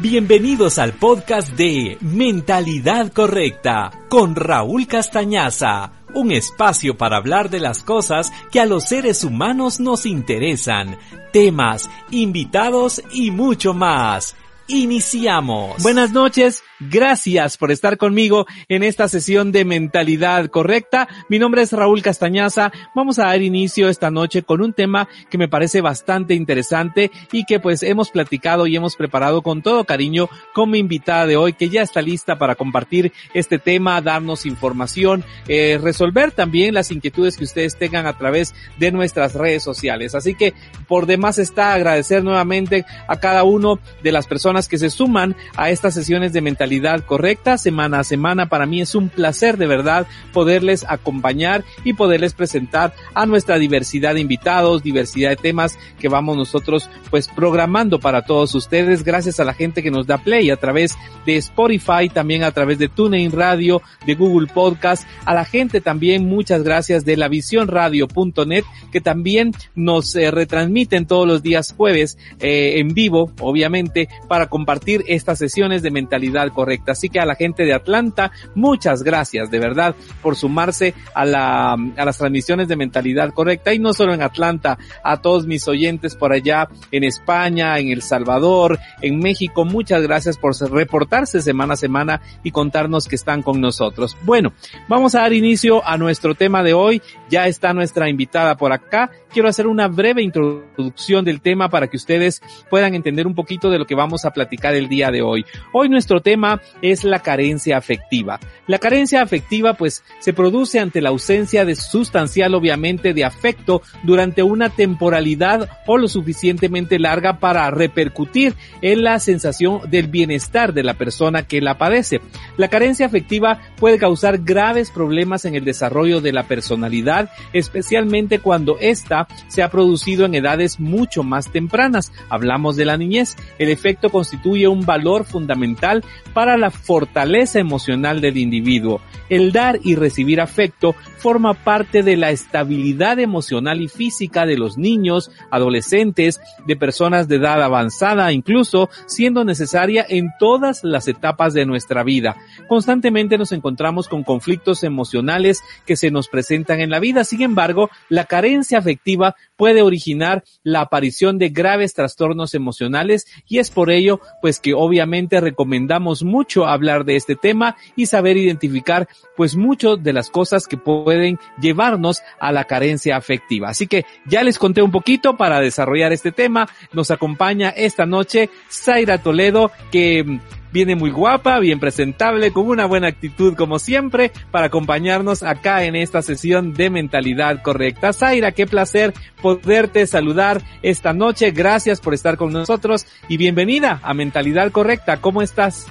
Bienvenidos al podcast de Mentalidad Correcta con Raúl Castañaza, un espacio para hablar de las cosas que a los seres humanos nos interesan, temas, invitados y mucho más. Iniciamos. Buenas noches, Gracias por estar conmigo en esta sesión de mentalidad correcta. Mi nombre es Raúl Castañaza. Vamos a dar inicio esta noche con un tema que me parece bastante interesante y que pues hemos platicado y hemos preparado con todo cariño con mi invitada de hoy que ya está lista para compartir este tema, darnos información, eh, resolver también las inquietudes que ustedes tengan a través de nuestras redes sociales. Así que por demás está agradecer nuevamente a cada uno de las personas que se suman a estas sesiones de mentalidad correcta semana a semana. Para mí es un placer de verdad poderles acompañar y poderles presentar a nuestra diversidad de invitados, diversidad de temas que vamos nosotros pues programando para todos ustedes. Gracias a la gente que nos da play a través de Spotify, también a través de TuneIn Radio, de Google Podcast, a la gente también muchas gracias de la visiónradio.net que también nos eh, retransmiten todos los días jueves eh, en vivo, obviamente, para compartir estas sesiones de mentalidad correcta. Así que a la gente de Atlanta, muchas gracias de verdad por sumarse a, la, a las transmisiones de mentalidad correcta y no solo en Atlanta, a todos mis oyentes por allá en España, en El Salvador, en México, muchas gracias por reportarse semana a semana y contarnos que están con nosotros. Bueno, vamos a dar inicio a nuestro tema de hoy. Ya está nuestra invitada por acá. Quiero hacer una breve introducción del tema para que ustedes puedan entender un poquito de lo que vamos a platicar el día de hoy. Hoy nuestro tema es la carencia afectiva. La carencia afectiva pues se produce ante la ausencia de sustancial obviamente de afecto durante una temporalidad o lo suficientemente larga para repercutir en la sensación del bienestar de la persona que la padece. La carencia afectiva puede causar graves problemas en el desarrollo de la personalidad, especialmente cuando ésta se ha producido en edades mucho más tempranas. Hablamos de la niñez. El efecto constituye un valor fundamental para la fortaleza emocional del individuo. El dar y recibir afecto forma parte de la estabilidad emocional y física de los niños, adolescentes, de personas de edad avanzada, incluso siendo necesaria en todas las etapas de nuestra vida. Constantemente nos encontramos con conflictos emocionales que se nos presentan en la vida. Sin embargo, la carencia afectiva puede originar la aparición de graves trastornos emocionales y es por ello pues que obviamente recomendamos mucho hablar de este tema y saber identificar pues mucho de las cosas que pueden llevarnos a la carencia afectiva. Así que ya les conté un poquito para desarrollar este tema. Nos acompaña esta noche Zaira Toledo que viene muy guapa, bien presentable, con una buena actitud como siempre, para acompañarnos acá en esta sesión de mentalidad correcta. Zaira, qué placer poderte saludar esta noche. Gracias por estar con nosotros y bienvenida a Mentalidad Correcta. ¿Cómo estás?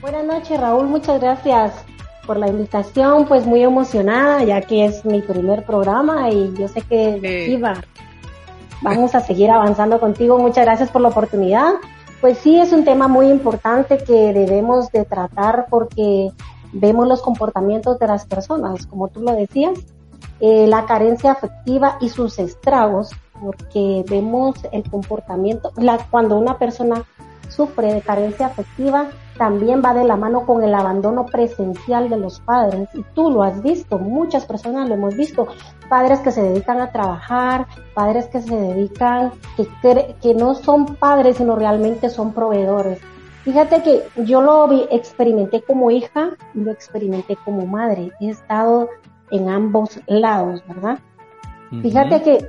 Buenas noches, Raúl. Muchas gracias por la invitación. Pues muy emocionada, ya que es mi primer programa y yo sé que iba. Vamos a seguir avanzando contigo. Muchas gracias por la oportunidad. Pues sí, es un tema muy importante que debemos de tratar porque vemos los comportamientos de las personas, como tú lo decías, eh, la carencia afectiva y sus estragos, porque vemos el comportamiento, la, cuando una persona sufre de carencia afectiva, también va de la mano con el abandono presencial de los padres. Y tú lo has visto, muchas personas lo hemos visto. Padres que se dedican a trabajar, padres que se dedican, que, que no son padres, sino realmente son proveedores. Fíjate que yo lo vi, experimenté como hija y lo experimenté como madre. He estado en ambos lados, ¿verdad? Fíjate que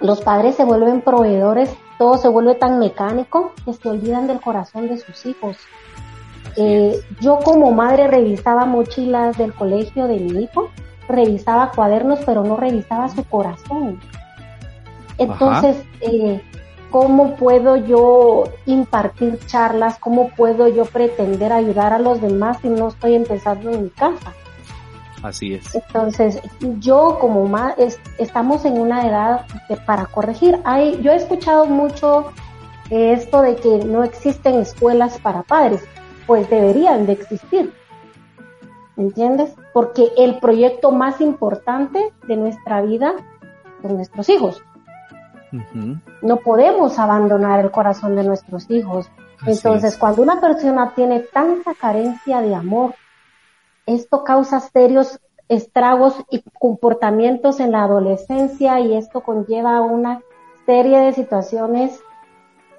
los padres se vuelven proveedores, todo se vuelve tan mecánico que se olvidan del corazón de sus hijos. Eh, yo como madre revisaba mochilas del colegio de mi hijo, revisaba cuadernos, pero no revisaba su corazón. Entonces, eh, ¿cómo puedo yo impartir charlas? ¿Cómo puedo yo pretender ayudar a los demás si no estoy empezando en mi casa? Así es. Entonces, yo como más, estamos en una edad para corregir. Hay, yo he escuchado mucho esto de que no existen escuelas para padres, pues deberían de existir. ¿Entiendes? Porque el proyecto más importante de nuestra vida son nuestros hijos. No podemos abandonar el corazón de nuestros hijos. Entonces, cuando una persona tiene tanta carencia de amor, esto causa serios estragos y comportamientos en la adolescencia y esto conlleva una serie de situaciones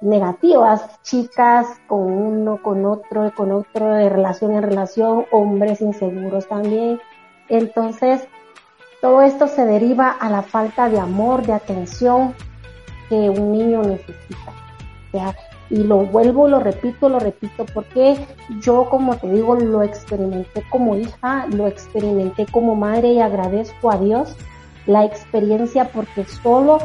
negativas, chicas con uno, con otro, con otro, de relación en relación, hombres inseguros también. Entonces, todo esto se deriva a la falta de amor, de atención que un niño necesita. y lo vuelvo, lo repito, lo repito, porque yo, como te digo, lo experimenté como hija, lo experimenté como madre y agradezco a Dios la experiencia porque solo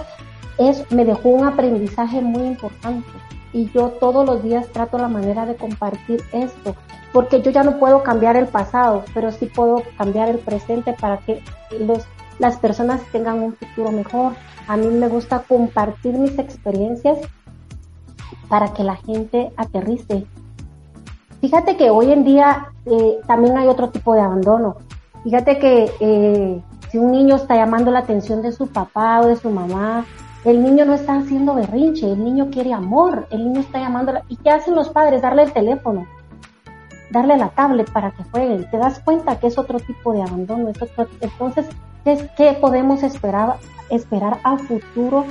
es, me dejó un aprendizaje muy importante y yo todos los días trato la manera de compartir esto, porque yo ya no puedo cambiar el pasado, pero sí puedo cambiar el presente para que los, las personas tengan un futuro mejor. A mí me gusta compartir mis experiencias para que la gente aterrice. Fíjate que hoy en día eh, también hay otro tipo de abandono. Fíjate que eh, si un niño está llamando la atención de su papá o de su mamá, el niño no está haciendo berrinche, el niño quiere amor, el niño está llamando. ¿Y qué hacen los padres? Darle el teléfono, darle la tablet para que jueguen. Te das cuenta que es otro tipo de abandono. Entonces, ¿qué, podemos esperar, esperar a futuro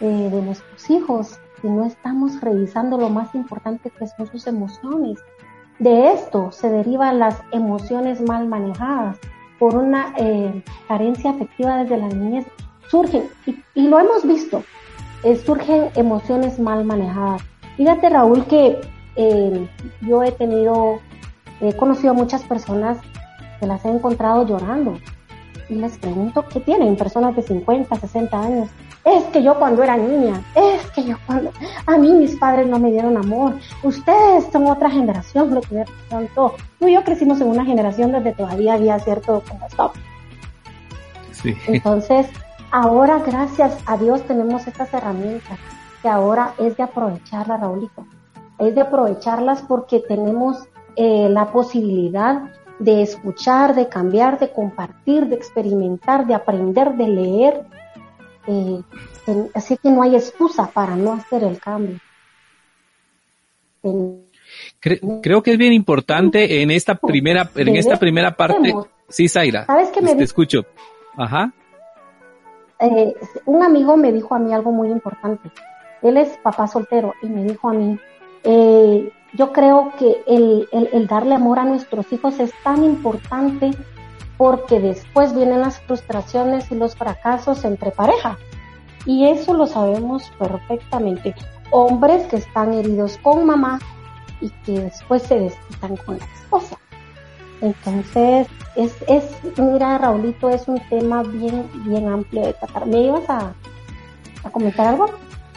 eh, de nuestros hijos si no estamos revisando lo más importante que son sus emociones? De esto se derivan las emociones mal manejadas por una eh, carencia afectiva desde la niñez surgen, y, lo hemos visto, eh, surgen emociones mal manejadas. Fíjate Raúl que eh, yo he tenido, he conocido a muchas personas que las he encontrado llorando y les pregunto qué tienen, personas de 50, 60 años. Es que yo cuando era niña, es que yo cuando, a mí mis padres no me dieron amor, ustedes son otra generación, lo que tanto. Tú y yo crecimos en una generación donde todavía había cierto como stop. Sí. Entonces, Ahora, gracias a Dios, tenemos estas herramientas que ahora es de aprovecharlas, Raulito. Es de aprovecharlas porque tenemos eh, la posibilidad de escuchar, de cambiar, de compartir, de experimentar, de aprender, de leer. Eh, así que no hay excusa para no hacer el cambio. creo que es bien importante en esta primera, en esta primera parte. Sí, Zaira. ¿Sabes qué me te escucho? Ajá eh, un amigo me dijo a mí algo muy importante. Él es papá soltero y me dijo a mí, eh, yo creo que el, el, darle amor a nuestros hijos es tan importante porque después vienen las frustraciones y los fracasos entre pareja. Y eso lo sabemos perfectamente. Hombres que están heridos con mamá y que después se desquitan con la esposa. Entonces, es, es, mira, Raulito, es un tema bien, bien amplio de tratar. ¿Me ibas a, a comentar algo?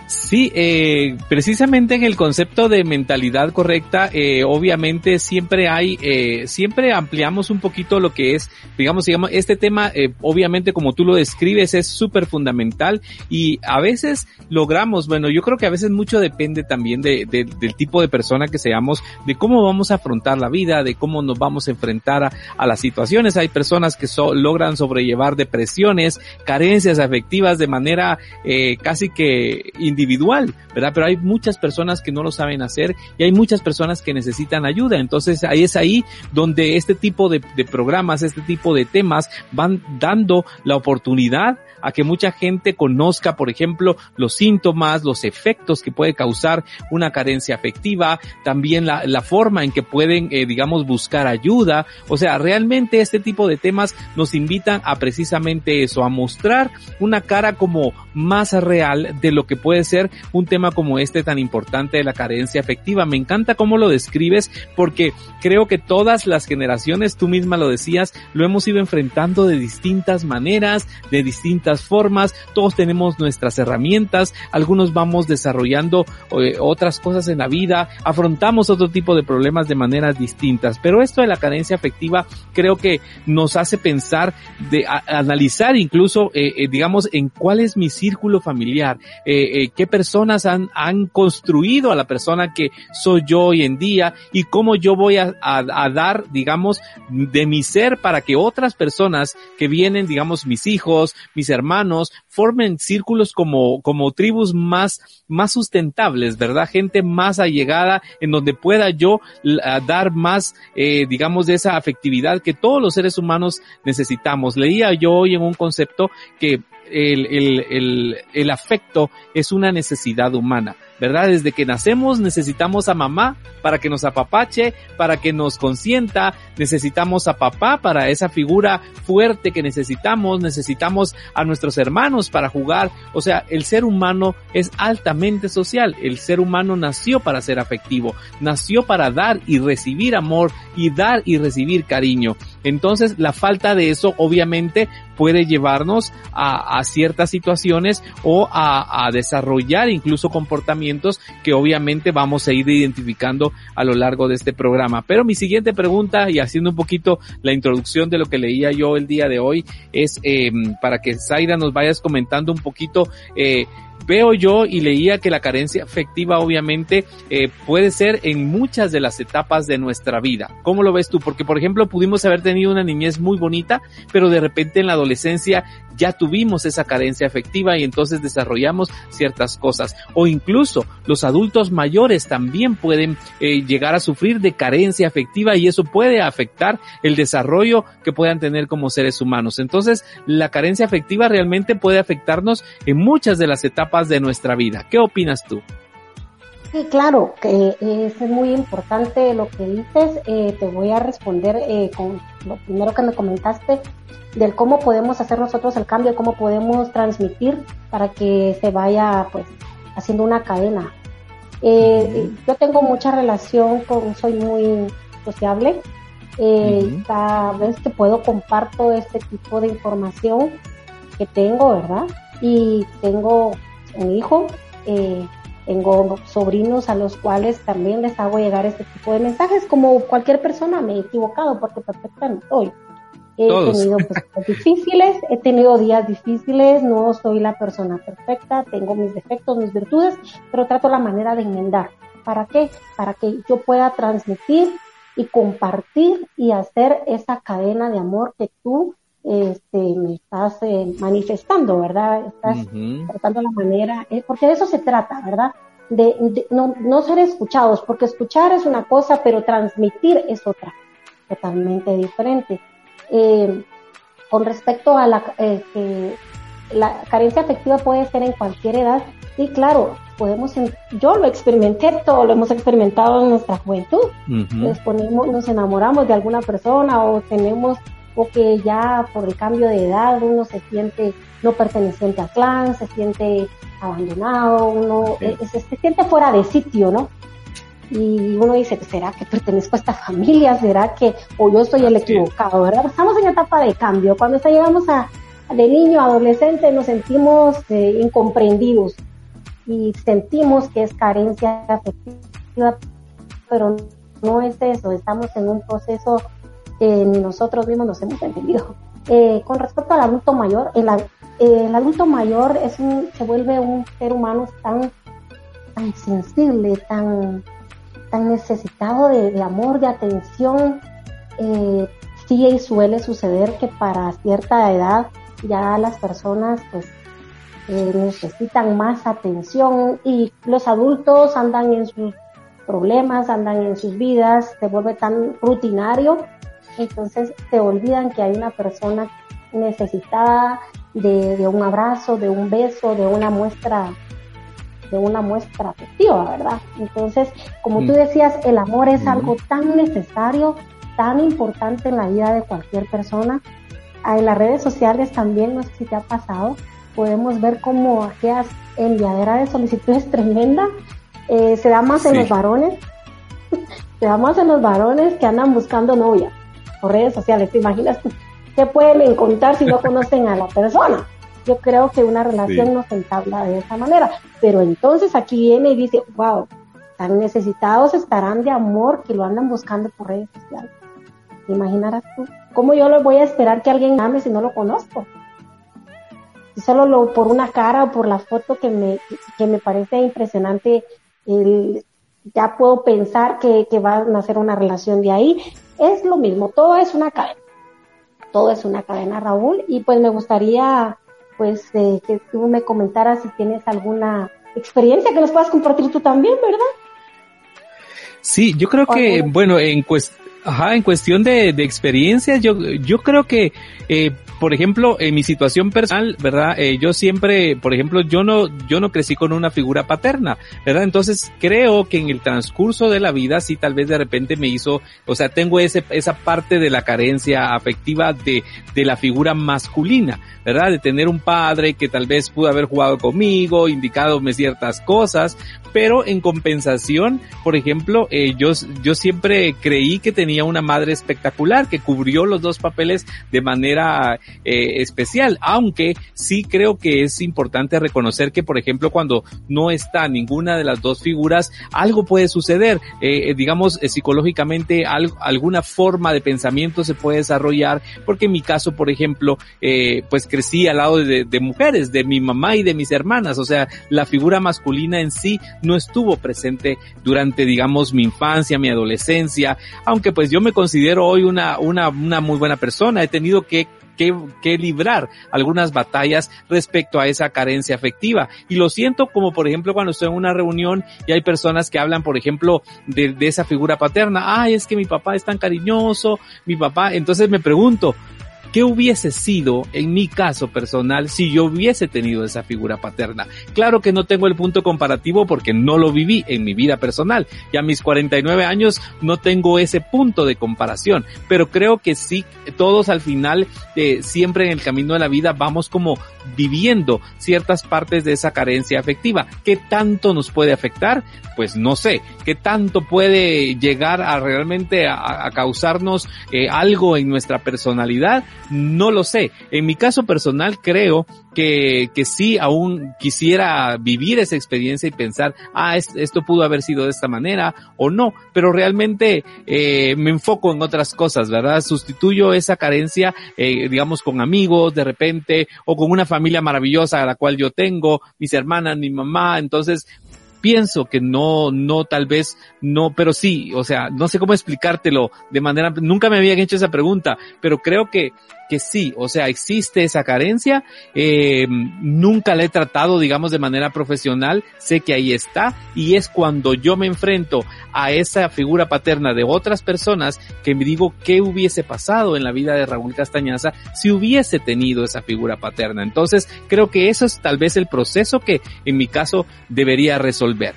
Sí, eh, precisamente en el concepto de mentalidad correcta, eh, obviamente siempre hay, eh, siempre ampliamos un poquito lo que es, digamos, digamos, este tema, eh, obviamente como tú lo describes, es súper fundamental y a veces logramos, bueno, yo creo que a veces mucho depende también de, de, del tipo de persona que seamos, de cómo vamos a afrontar la vida, de cómo nos vamos a enfrentar a, a las situaciones. Hay personas que so, logran sobrellevar depresiones, carencias afectivas de manera eh, casi que individual, ¿verdad? Pero hay muchas personas que no lo saben hacer y hay muchas personas que necesitan ayuda. Entonces ahí es ahí donde este tipo de, de programas, este tipo de temas van dando la oportunidad a que mucha gente conozca, por ejemplo, los síntomas, los efectos que puede causar una carencia afectiva, también la, la forma en que pueden, eh, digamos, buscar ayuda. O sea, realmente este tipo de temas nos invitan a precisamente eso, a mostrar una cara como más real de lo que puede ser un tema como este tan importante de la carencia afectiva. Me encanta cómo lo describes porque creo que todas las generaciones, tú misma lo decías, lo hemos ido enfrentando de distintas maneras, de distintas formas, todos tenemos nuestras herramientas, algunos vamos desarrollando eh, otras cosas en la vida, afrontamos otro tipo de problemas de maneras distintas, pero esto de la carencia afectiva creo que nos hace pensar, de analizar incluso, eh, eh, digamos, en cuál es mi círculo familiar, qué personas han, han construido a la persona que soy yo hoy en día y cómo yo voy a, a dar, digamos, de mi ser para que otras personas que vienen, digamos, mis hijos, mis hermanos, formen círculos como, como tribus más, más sustentables, ¿verdad? Gente más allegada en donde pueda yo dar más, eh, digamos, de esa afectividad que todos los seres humanos necesitamos. Leía yo hoy en un concepto que el, el, el, el afecto es una necesidad humana. ¿Verdad? Desde que nacemos necesitamos a mamá para que nos apapache, para que nos consienta, necesitamos a papá para esa figura fuerte que necesitamos, necesitamos a nuestros hermanos para jugar, o sea, el ser humano es altamente social, el ser humano nació para ser afectivo, nació para dar y recibir amor y dar y recibir cariño. Entonces, la falta de eso obviamente puede llevarnos a, ciertas situaciones o a desarrollar incluso comportamientos que obviamente vamos a ir identificando a lo largo de este programa. Pero mi siguiente pregunta, y haciendo un poquito la introducción de lo que leía yo el día de hoy, es eh, para que Zaira nos vayas comentando un poquito eh, veo yo y leía que la carencia afectiva obviamente eh, puede ser en muchas de las etapas de nuestra vida. ¿Cómo lo ves tú? Porque por ejemplo pudimos haber tenido una niñez muy bonita, pero de repente en la adolescencia ya tuvimos esa carencia afectiva y entonces desarrollamos ciertas cosas. O incluso los adultos mayores también pueden eh, llegar a sufrir de carencia afectiva y eso puede afectar el desarrollo que puedan tener como seres humanos. Entonces la carencia afectiva realmente puede afectarnos en muchas de las etapas de nuestra vida. ¿Qué opinas tú? Sí, claro, que es muy importante lo que dices. Eh, te voy a responder eh, con lo primero que me comentaste del cómo podemos hacer nosotros el cambio, cómo podemos transmitir para que se vaya pues haciendo una cadena. Eh, yo tengo mucha relación con, soy muy sociable. Cada vez que puedo comparto este tipo de información que tengo, ¿verdad? Y tengo un hijo, eh, tengo sobrinos a los cuales también les hago llegar este tipo de mensajes, como cualquier persona me he equivocado porque perfecta no soy. He tenido pues, difíciles, he tenido días difíciles, no soy la persona perfecta, tengo mis defectos, mis virtudes, pero trato la manera de enmendar. ¿Para qué? Para que yo pueda transmitir y compartir y hacer esa cadena de amor que tú este, me estás eh, manifestando, ¿verdad? Estás tratando la manera, eh, porque de eso se trata, ¿verdad? De, no, no, ser escuchados, porque escuchar es una cosa, pero transmitir es otra, totalmente diferente. Eh, con respecto a la, que la carencia afectiva puede ser en cualquier edad, sí, claro, podemos, yo lo experimenté, todo lo hemos experimentado en nuestra juventud. nos, ponemos, nos enamoramos de alguna persona o tenemos o que ya por el cambio de edad uno se siente no perteneciente al clan, se siente abandonado, uno eh, se, siente fuera de sitio, ¿no? Y uno dice, ¿será que pertenezco a esta familia? ¿Será que, o yo soy el equivocado, verdad? Estamos en etapa de cambio. Cuando llegamos a, de niño a adolescente nos sentimos eh, incomprendidos y sentimos que es carencia afectiva, pero no es eso, estamos en un proceso que ni nosotros mismos nos hemos entendido. Eh, con respecto al adulto mayor, el, adulto mayor es un, se vuelve un ser humano tan, tan sensible, tan, tan necesitado de, amor, de atención. Eh, sí suele suceder que para cierta edad ya las personas pues eh, necesitan más atención y los adultos andan en sus problemas, andan en sus vidas, se vuelve tan rutinario entonces se olvidan que hay una persona necesitada de, un abrazo, de un beso, de una muestra de una muestra afectiva, ¿verdad? Entonces, como tú mm. decías, el amor es algo tan necesario, tan importante en la vida de cualquier persona. Ah, en las redes sociales también, no sé si te ha pasado, podemos ver como aquellas enviaderas de solicitudes tremenda eh, se da más en los varones, se da más en los varones que andan buscando novia por redes sociales. ¿Te imaginas qué pueden encontrar si no conocen a la persona? Yo creo que una relación no se entabla de esa manera. Pero entonces aquí viene y dice, wow, tan necesitados estarán de amor que lo andan buscando por redes sociales. ¿Te imaginarás tú? ¿Cómo yo lo voy a esperar que alguien ame si no lo conozco? Si solo lo, por una cara o por la foto que me, que me parece impresionante, ya puedo pensar que, que va a nacer una relación de ahí. Es lo mismo, todo es una cadena. Todo es una cadena, Raúl, y pues me gustaría pues eh, que tú me comentaras si tienes alguna experiencia que nos puedas compartir tú también, ¿verdad? Sí, yo creo que, bueno, en, Ajá, en cuestión de, de experiencias, yo, yo creo que eh, por ejemplo, en mi situación personal, ¿verdad? Eh, yo siempre, por ejemplo, yo no, yo no crecí con una figura paterna, ¿verdad? Entonces creo que en el transcurso de la vida, sí, tal vez de repente me hizo, o sea, tengo ese, esa parte de la carencia afectiva de, de la figura masculina, ¿verdad? De tener un padre que tal vez pudo haber jugado conmigo, indicadome ciertas cosas, pero en compensación, por ejemplo, eh, yo, yo siempre creí que tenía una madre espectacular que cubrió los dos papeles de manera eh, especial, aunque sí creo que es importante reconocer que, por ejemplo, cuando no está ninguna de las dos figuras, algo puede suceder, eh, digamos, eh, psicológicamente alguna forma de pensamiento se puede desarrollar, porque en mi caso, por ejemplo, pues crecí al lado de mujeres, de mi mamá y de mis hermanas, o sea, la figura masculina en sí no estuvo presente durante, digamos, mi infancia, mi adolescencia, aunque pues yo me considero hoy una, una, una muy buena persona, he tenido que que, librar algunas batallas respecto a esa carencia afectiva. Y lo siento como por ejemplo cuando estoy en una reunión y hay personas que hablan por ejemplo de esa figura paterna, ay es que mi papá es tan cariñoso, mi papá, entonces me pregunto, ¿Qué hubiese sido en mi caso personal si yo hubiese tenido esa figura paterna? Claro que no tengo el punto comparativo porque no lo viví en mi vida personal y a mis 49 años no tengo ese punto de comparación, pero creo que sí, todos al final, eh, siempre en el camino de la vida vamos como viviendo ciertas partes de esa carencia afectiva. ¿Qué tanto nos puede afectar? Pues no sé. ¿Qué tanto puede llegar a realmente a, causarnos eh, algo en nuestra personalidad? No lo sé. En mi caso personal creo que, que sí aún quisiera vivir esa experiencia y pensar, ah, esto pudo haber sido de esta manera o no, pero realmente eh, me enfoco en otras cosas, ¿verdad? Sustituyo esa carencia, eh, digamos, con amigos de repente o con una familia maravillosa a la cual yo tengo, mis hermanas, mi mamá, entonces pienso que no, no, tal vez no, pero sí, o sea, no sé cómo explicártelo de manera, nunca me habían hecho esa pregunta, pero creo que que sí, o sea, existe esa carencia, eh, nunca la he tratado, digamos, de manera profesional, sé que ahí está, y es cuando yo me enfrento a esa figura paterna de otras personas que me digo qué hubiese pasado en la vida de Raúl Castañaza si hubiese tenido esa figura paterna. Entonces, creo que eso es tal vez el proceso que en mi caso debería resolver.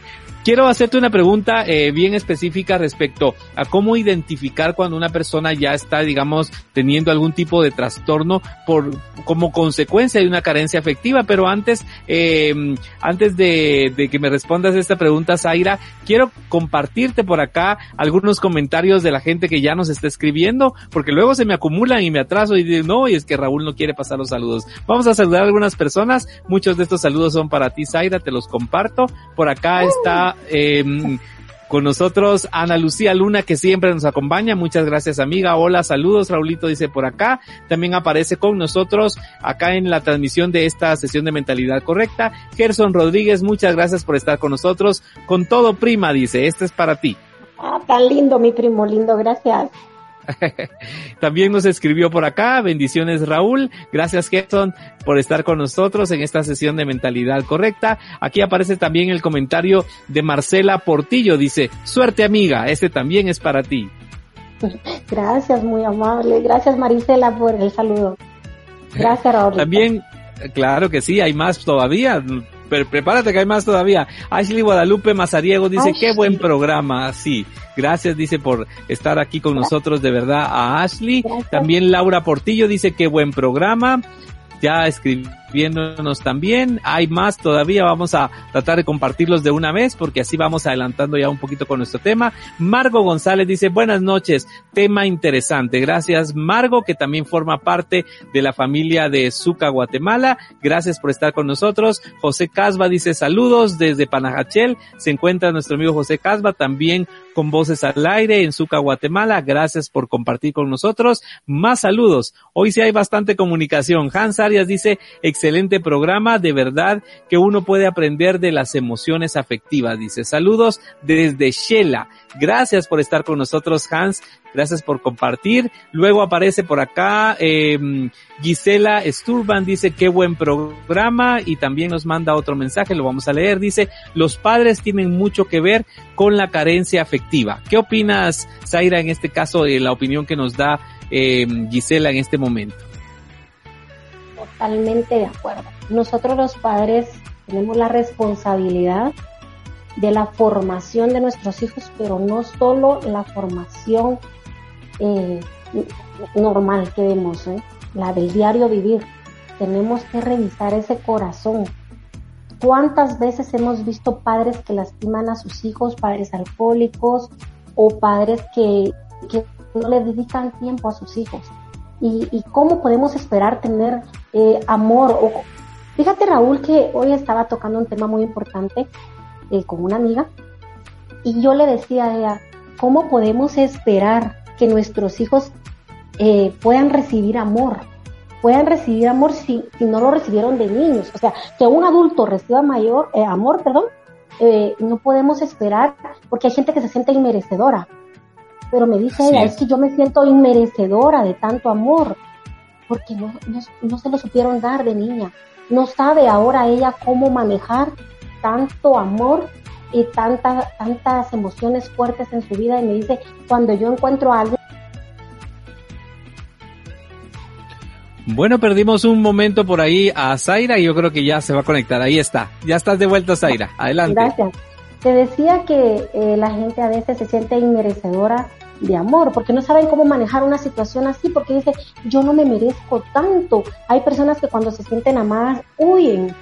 Quiero hacerte una pregunta eh, bien específica respecto a cómo identificar cuando una persona ya está, digamos, teniendo algún tipo de trastorno por como consecuencia de una carencia afectiva. Pero antes, eh, antes de, de, que me respondas esta pregunta, Zaira, quiero compartirte por acá algunos comentarios de la gente que ya nos está escribiendo, porque luego se me acumulan y me atraso y digo, no, y es que Raúl no quiere pasar los saludos. Vamos a saludar a algunas personas. Muchos de estos saludos son para ti, Zaira, te los comparto. Por acá está Em, con nosotros Ana Lucía Luna, que siempre nos acompaña. Muchas gracias, amiga. Hola, saludos. Raulito dice por acá. También aparece con nosotros acá en la transmisión de esta sesión de mentalidad correcta. Gerson Rodríguez, muchas gracias por estar con nosotros. Con todo, prima, dice, este es para ti. Ah, tan lindo, mi primo, lindo, gracias. También nos escribió por acá, bendiciones Raúl, gracias Gerson por estar con nosotros en esta sesión de mentalidad correcta. Aquí aparece también el comentario de Marcela Portillo, dice, suerte amiga, este también es para ti. Gracias, muy amable, gracias Marisela por el saludo. Gracias Raúl. También, claro que sí, hay más todavía pero prepárate que hay más todavía. Ashley Guadalupe Mazariego dice, qué buen programa. Sí, gracias, dice, por estar aquí con nosotros, de verdad, a Ashley. También Laura Portillo dice, qué buen programa. Ya escribiéndonos también. Hay más todavía, vamos a tratar de compartirlos de una vez porque así vamos adelantando ya un poquito con nuestro tema. Margo González dice, buenas noches, tema interesante. Gracias Margo, que también forma parte de la familia de Zuca, Guatemala. Gracias por estar con nosotros. José Casba dice, saludos desde Panajachel. Se encuentra nuestro amigo José Casba también con Voces al Aire en Zuca, Guatemala. Gracias por compartir con nosotros. Más saludos. Hoy sí hay bastante comunicación. Hans Arias dice, excelente programa, de verdad que uno puede aprender de las emociones afectivas. Dice, saludos desde Shela. Gracias por estar con nosotros, Hans. Gracias por compartir. Luego aparece por acá eh, Gisela Sturban, dice qué buen programa y también nos manda otro mensaje, lo vamos a leer. Dice, los padres tienen mucho que ver con la carencia afectiva. ¿Qué opinas, Zaira, en este caso, de la opinión que nos da eh, Gisela en este momento? Totalmente de acuerdo. Nosotros los padres tenemos la responsabilidad de la formación de nuestros hijos, pero no solo la formación eh, normal que vemos, ¿eh? la del diario vivir. Tenemos que revisar ese corazón. ¿Cuántas veces hemos visto padres que lastiman a sus hijos, padres alcohólicos o padres que, que no le dedican tiempo a sus hijos? ¿Y, cómo podemos esperar tener eh, amor? O, fíjate Raúl que hoy estaba tocando un tema muy importante eh, con una amiga y yo le decía a ella, ¿cómo podemos esperar que nuestros hijos eh, puedan recibir amor, puedan recibir amor si, si, no lo recibieron de niños. O sea, que un adulto reciba mayor eh, amor, perdón, eh, no podemos esperar, porque hay gente que se siente inmerecedora. Pero me dice ella, es. que yo me siento inmerecedora de tanto amor, porque no, no, no se lo supieron dar de niña. No sabe ahora ella cómo manejar tanto amor y tantas tantas emociones fuertes en su vida y me dice, cuando yo encuentro a alguien... Bueno, perdimos un momento por ahí a Zaira y yo creo que ya se va a conectar. Ahí está. Ya estás de vuelta, Zaira. Adelante. Gracias. Te decía que eh, la gente a veces se siente inmerecedora de amor, porque no saben cómo manejar una situación así, porque dice, yo no me merezco tanto. Hay personas que cuando se sienten amadas huyen.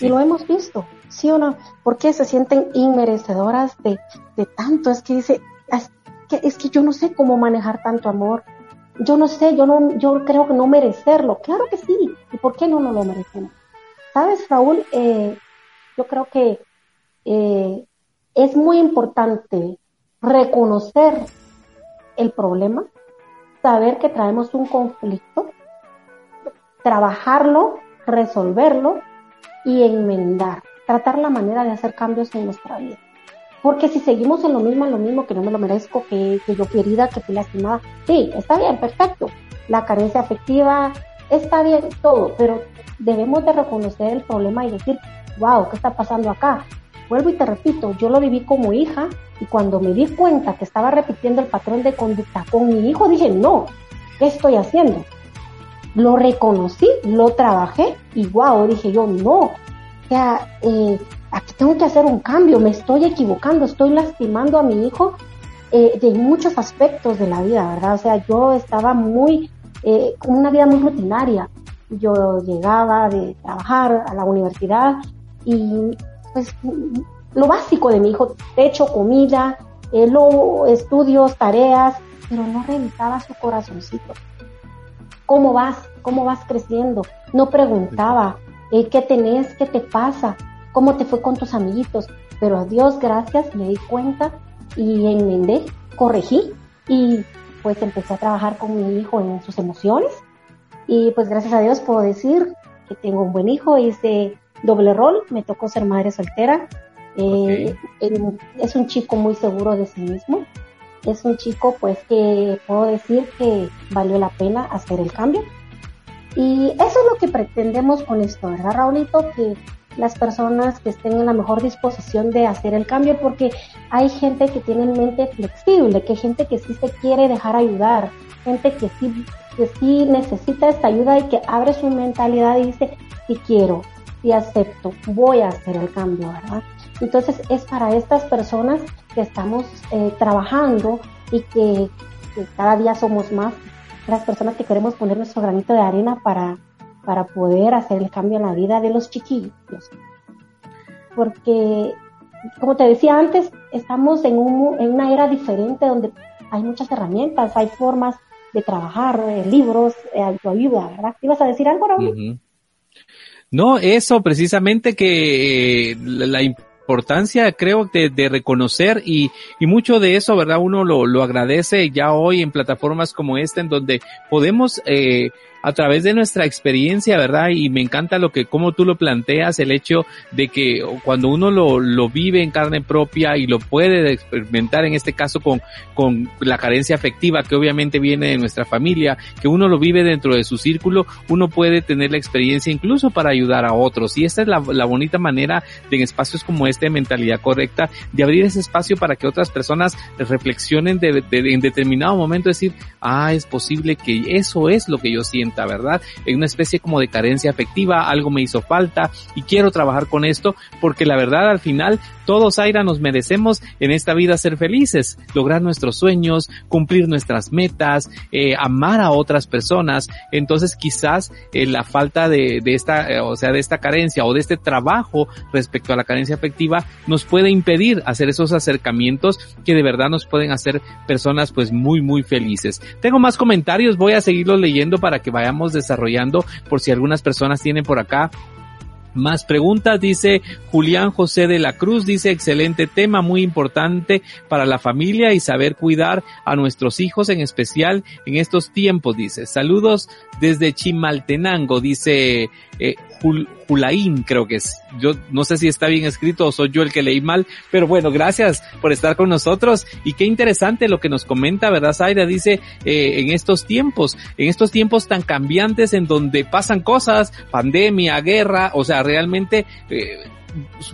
Y lo hemos visto. ¿sí o no? ¿Por qué se sienten inmerecedoras de, de tanto? Es que dice, es que, es que yo no sé cómo manejar tanto amor. Yo no sé, yo no, yo creo que no merecerlo. Claro que sí. ¿Y por qué no nos lo merecemos? Sabes, Raúl, eh, yo creo que eh, es muy importante reconocer el problema, saber que traemos un conflicto, trabajarlo, resolverlo y enmendar tratar la manera de hacer cambios en nuestra vida. Porque si seguimos en lo mismo, en lo mismo, que no me lo merezco, que, que yo querida, que fui lastimada, sí, está bien, perfecto. La carencia afectiva, está bien todo, pero debemos de reconocer el problema y decir, wow, ¿qué está pasando acá? Vuelvo y te repito, yo lo viví como hija y cuando me di cuenta que estaba repitiendo el patrón de conducta con mi hijo, dije, no, ¿qué estoy haciendo? Lo reconocí, lo trabajé y wow, dije yo, no, o sea, eh, aquí tengo que hacer un cambio, me estoy equivocando, estoy lastimando a mi hijo eh, de muchos aspectos de la vida, ¿verdad? O sea, yo estaba muy, eh, con una vida muy rutinaria. Yo llegaba de trabajar a la universidad y pues lo básico de mi hijo, techo, comida, eh, lo, estudios, tareas, pero no revisaba su corazoncito. ¿Cómo vas? ¿Cómo vas creciendo? No preguntaba, eh, ¿qué tenés? ¿Qué te pasa? ¿Cómo te fue con tus amiguitos? Pero a Dios gracias me di cuenta y enmendé, corregí y pues empecé a trabajar con mi hijo en sus emociones y pues gracias a Dios puedo decir que tengo un buen hijo, hice doble rol, me tocó ser madre soltera, eh, es un chico muy seguro de sí mismo, es un chico pues que puedo decir que valió la pena hacer el cambio y eso es lo que pretendemos con esto, ¿verdad, Raulito? Que las personas que estén en la mejor disposición de hacer el cambio, porque hay gente que tiene mente flexible, que gente que sí se quiere dejar ayudar, gente que sí, que sí necesita esta ayuda y que abre su mentalidad y dice, si quiero, si acepto, voy a hacer el cambio, ¿verdad? Entonces es para estas personas que estamos eh, trabajando y que cada día somos más las personas que queremos poner nuestro granito de arena para, para poder hacer el cambio en la vida de los chiquillos. Porque, como te decía antes, estamos en, un, en una era diferente donde hay muchas herramientas, hay formas de trabajar, eh, libros, eh, autoayuda, ¿verdad? ¿Ibas a decir algo, Raúl? No, eso precisamente que eh, la, importancia, creo, de, de reconocer y, y, mucho de eso, ¿verdad? Uno lo, lo agradece ya hoy en plataformas como esta, en donde podemos eh, a través de nuestra experiencia, ¿verdad? Y me encanta lo que, como tú lo planteas, el hecho de que cuando uno lo, lo vive en carne propia y lo puede experimentar, en este caso con, con la carencia afectiva que obviamente viene de nuestra familia, que uno lo vive dentro de su círculo, uno puede tener la experiencia incluso para ayudar a otros. Y esta es la, la bonita manera de en espacios como este de mentalidad correcta, de abrir ese espacio para que otras personas reflexionen de, de, en determinado momento, decir, ah, es posible que eso es lo que yo siento ¿verdad? En una especie como de carencia afectiva, algo me hizo falta y quiero trabajar con esto porque la verdad al final todos, Aira, nos merecemos en esta vida ser felices, lograr nuestros sueños, cumplir nuestras metas, eh, amar a otras personas. Entonces quizás eh, la falta de, de esta, eh, o sea, de esta carencia o de este trabajo respecto a la carencia afectiva nos puede impedir hacer esos acercamientos que de verdad nos pueden hacer personas pues muy, muy felices. Tengo más comentarios, voy a seguirlos leyendo para que vayamos desarrollando por si algunas personas tienen por acá más preguntas, dice Julián José de la Cruz, dice excelente tema, muy importante para la familia y saber cuidar a nuestros hijos, en especial en estos tiempos, dice. Saludos desde Chimaltenango, dice eh, Julaín, creo que es. Yo no sé si está bien escrito o soy yo el que leí mal, pero bueno, gracias por estar con nosotros y qué interesante lo que nos comenta, ¿verdad, Zaira? Dice, eh, en estos tiempos, en estos tiempos tan cambiantes en donde pasan cosas, pandemia, guerra, o sea, realmente eh,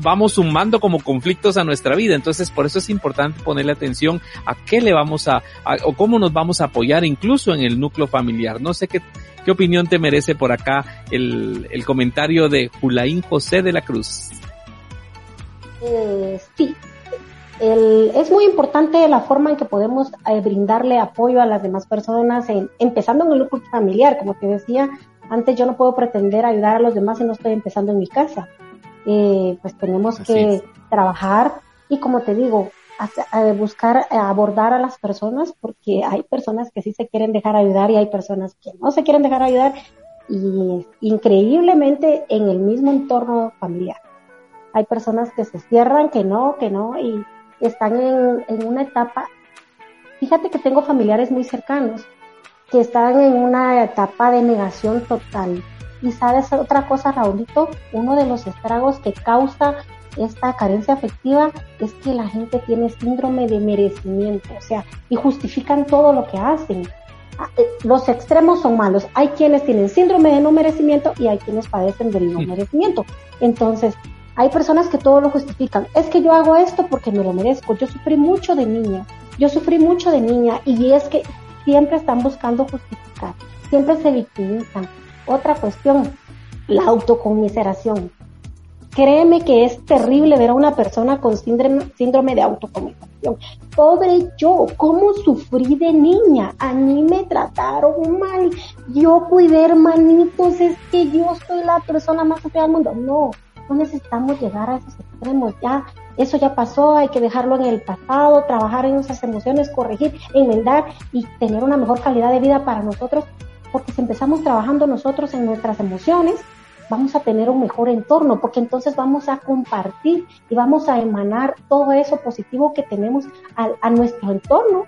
vamos sumando como conflictos a nuestra vida. Entonces, por eso es importante ponerle atención a qué le vamos a, o cómo nos vamos a apoyar incluso en el núcleo familiar. No sé qué, qué opinión te merece por acá el, el comentario de Julaín José de la Cruz. Eh, sí, el, es muy importante la forma en que podemos eh, brindarle apoyo a las demás personas, empezando en el núcleo familiar, como te decía, antes yo no puedo pretender ayudar a los demás si no estoy empezando en mi casa. Eh, pues tenemos que trabajar y como te digo, buscar abordar a las personas porque hay personas que sí se quieren dejar ayudar y hay personas que no se quieren dejar ayudar y increíblemente en el mismo entorno familiar. Hay personas que se cierran, que no, que no y están en, en una etapa. Fíjate que tengo familiares muy cercanos que están en una etapa de negación total y sabes otra cosa, Raulito, uno de los estragos que causa esta carencia afectiva es que la gente tiene síndrome de merecimiento, o sea, y justifican todo lo que hacen. Ah, eh, los extremos son malos. Hay quienes tienen síndrome de no merecimiento y hay quienes padecen del no merecimiento. Entonces, hay personas que todo lo justifican. Es que yo hago esto porque me lo merezco. Yo sufrí mucho de niña. Yo sufrí mucho de niña y es que siempre están buscando justificar. Siempre se victimizan otra cuestión, la autocomiseración. Créeme que es terrible ver a una persona con síndrome, de autocomiseración. Pobre yo, ¿cómo sufrí de niña? A mí me trataron mal. Yo cuidé hermanitos, es que yo soy la persona más fea del mundo. No, no necesitamos llegar a esos extremos. Ya, eso ya pasó, hay que dejarlo en el pasado, trabajar en esas emociones, corregir, enmendar y tener una mejor calidad de vida para nosotros porque si empezamos trabajando nosotros en nuestras emociones, vamos a tener un mejor entorno, porque entonces vamos a compartir y vamos a emanar todo eso positivo que tenemos a, nuestro entorno,